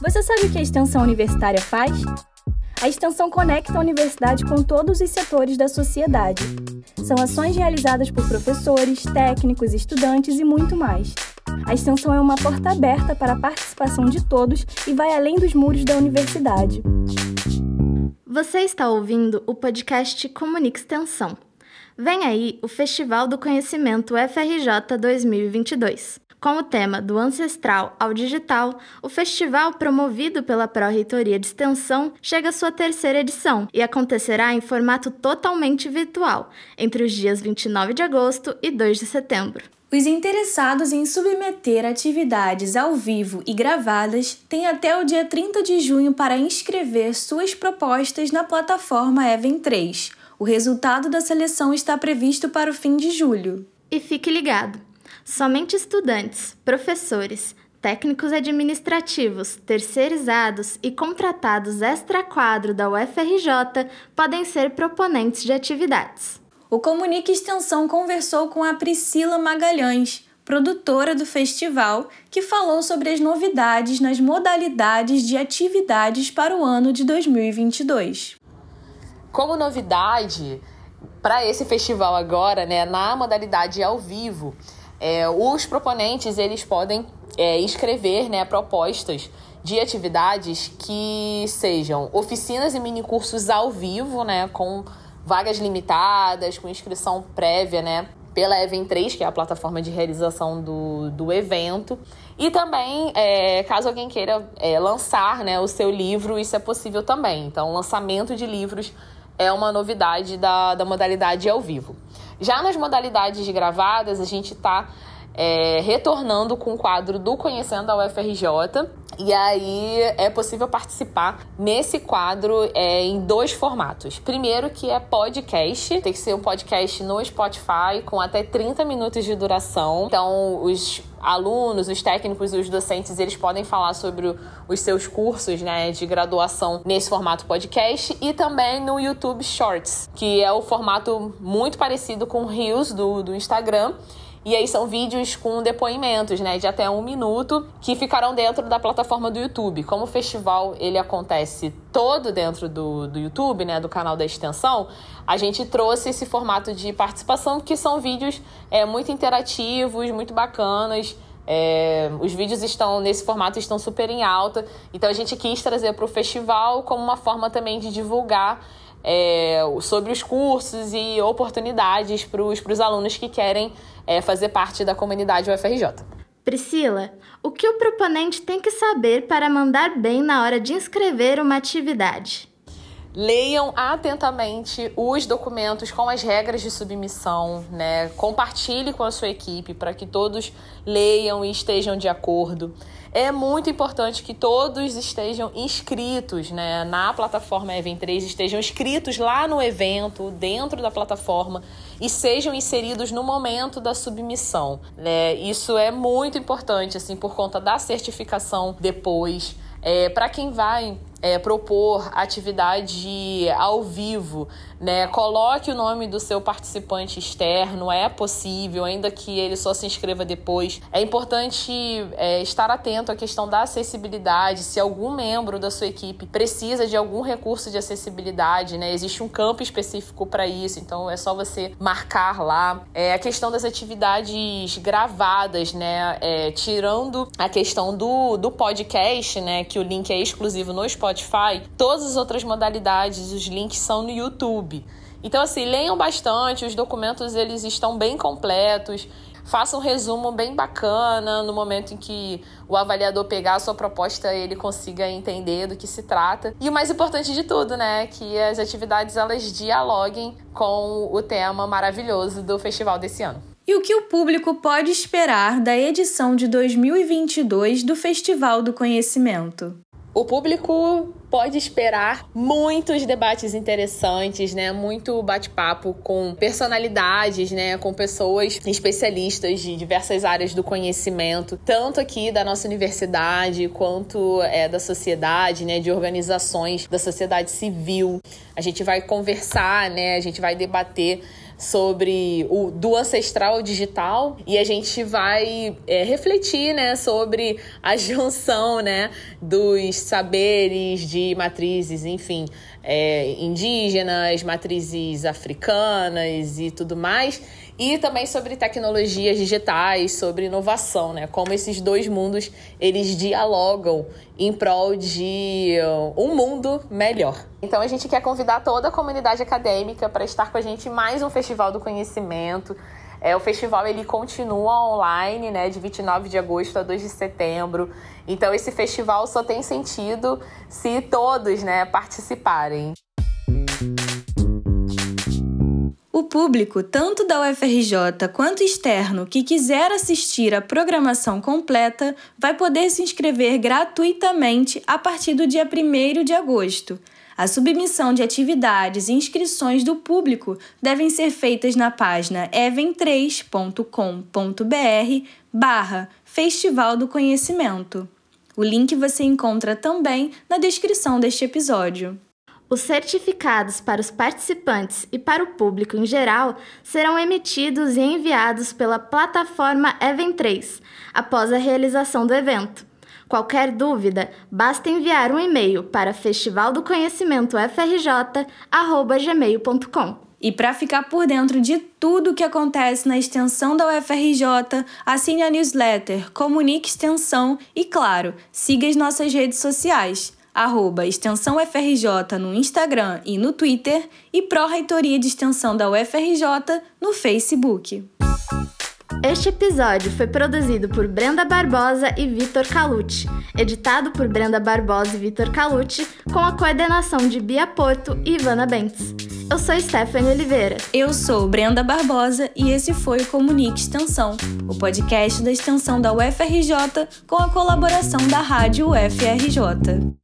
Você sabe o que a extensão universitária faz? A extensão conecta a universidade com todos os setores da sociedade. São ações realizadas por professores, técnicos, estudantes e muito mais. A extensão é uma porta aberta para a participação de todos e vai além dos muros da universidade. Você está ouvindo o podcast Comunica Extensão. Vem aí o Festival do Conhecimento FRJ 2022. Com o tema do ancestral ao digital, o festival promovido pela Pró-Reitoria de Extensão chega à sua terceira edição e acontecerá em formato totalmente virtual, entre os dias 29 de agosto e 2 de setembro. Os interessados em submeter atividades ao vivo e gravadas têm até o dia 30 de junho para inscrever suas propostas na plataforma Even 3. O resultado da seleção está previsto para o fim de julho. E fique ligado! Somente estudantes, professores, técnicos administrativos, terceirizados e contratados extra-quadro da UFRJ podem ser proponentes de atividades. O Comunique Extensão conversou com a Priscila Magalhães, produtora do festival, que falou sobre as novidades nas modalidades de atividades para o ano de 2022. Como novidade para esse festival agora, né, na modalidade ao vivo, é, os proponentes eles podem é, escrever né, propostas de atividades que sejam oficinas e minicursos ao vivo, né, com vagas limitadas, com inscrição prévia, né, pela Even 3, que é a plataforma de realização do, do evento. E também, é, caso alguém queira é, lançar né, o seu livro, isso é possível também. Então, lançamento de livros é uma novidade da, da modalidade ao vivo. Já nas modalidades gravadas, a gente está é, retornando com o quadro do Conhecendo a UFRJ. E aí é possível participar nesse quadro é, em dois formatos. Primeiro, que é podcast, tem que ser um podcast no Spotify com até 30 minutos de duração. Então, os alunos, os técnicos os docentes, eles podem falar sobre os seus cursos né, de graduação nesse formato podcast e também no YouTube Shorts, que é o formato muito parecido com o Reels do, do Instagram e aí são vídeos com depoimentos, né, de até um minuto, que ficarão dentro da plataforma do YouTube. Como o festival ele acontece todo dentro do, do YouTube, né, do canal da extensão, a gente trouxe esse formato de participação, que são vídeos é, muito interativos, muito bacanas. É, os vídeos estão nesse formato estão super em alta, então a gente quis trazer para o festival como uma forma também de divulgar é, sobre os cursos e oportunidades para os alunos que querem é, fazer parte da comunidade UFRJ. Priscila, o que o proponente tem que saber para mandar bem na hora de inscrever uma atividade? Leiam atentamente os documentos com as regras de submissão, né? Compartilhe com a sua equipe para que todos leiam e estejam de acordo é muito importante que todos estejam inscritos né, na plataforma Event 3, estejam inscritos lá no evento, dentro da plataforma e sejam inseridos no momento da submissão. Né? Isso é muito importante, assim, por conta da certificação depois. É, para quem vai é, propor atividade ao vivo, né? Coloque o nome do seu participante externo, é possível, ainda que ele só se inscreva depois. É importante é, estar atento à questão da acessibilidade, se algum membro da sua equipe precisa de algum recurso de acessibilidade, né? Existe um campo específico para isso, então é só você marcar lá. É, a questão das atividades gravadas, né? É, tirando a questão do, do podcast, né? Que o link é exclusivo no Spotify, todas as outras modalidades, os links são no YouTube. Então, assim, leiam bastante, os documentos eles estão bem completos. Faça um resumo bem bacana no momento em que o avaliador pegar a sua proposta, ele consiga entender do que se trata. E o mais importante de tudo, né, que as atividades elas dialoguem com o tema maravilhoso do festival desse ano. E o que o público pode esperar da edição de 2022 do Festival do Conhecimento? O público pode esperar muitos debates interessantes, né? Muito bate-papo com personalidades, né? Com pessoas especialistas de diversas áreas do conhecimento, tanto aqui da nossa universidade quanto é, da sociedade, né? De organizações da sociedade civil. A gente vai conversar, né? A gente vai debater sobre o do ancestral digital e a gente vai é, refletir, né, sobre a junção, né, dos saberes de matrizes, enfim, é, indígenas, matrizes africanas e tudo mais e também sobre tecnologias digitais, sobre inovação, né? Como esses dois mundos eles dialogam em prol de um mundo melhor. Então a gente quer convidar toda a comunidade acadêmica para estar com a gente em mais um Festival do Conhecimento. É, o festival ele continua online, né, de 29 de agosto a 2 de setembro. Então esse festival só tem sentido se todos, né, participarem. Público, tanto da UFRJ quanto externo, que quiser assistir a programação completa, vai poder se inscrever gratuitamente a partir do dia 1 de agosto. A submissão de atividades e inscrições do público devem ser feitas na página even3.com.br barra Festival do Conhecimento. O link você encontra também na descrição deste episódio. Os certificados para os participantes e para o público em geral serão emitidos e enviados pela plataforma Event3 após a realização do evento. Qualquer dúvida, basta enviar um e-mail para festivaldoconhecimentofrj@gmail.com. E para ficar por dentro de tudo o que acontece na extensão da UFRJ, assine a newsletter, comunique extensão e, claro, siga as nossas redes sociais arroba Extensão UFRJ no Instagram e no Twitter e Pró-Reitoria de Extensão da UFRJ no Facebook. Este episódio foi produzido por Brenda Barbosa e Vitor Calucci, editado por Brenda Barbosa e Vitor Calucci, com a coordenação de Bia Porto e Ivana Bentes. Eu sou Stephanie Oliveira. Eu sou Brenda Barbosa e esse foi o Comunique Extensão, o podcast da extensão da UFRJ com a colaboração da Rádio UFRJ.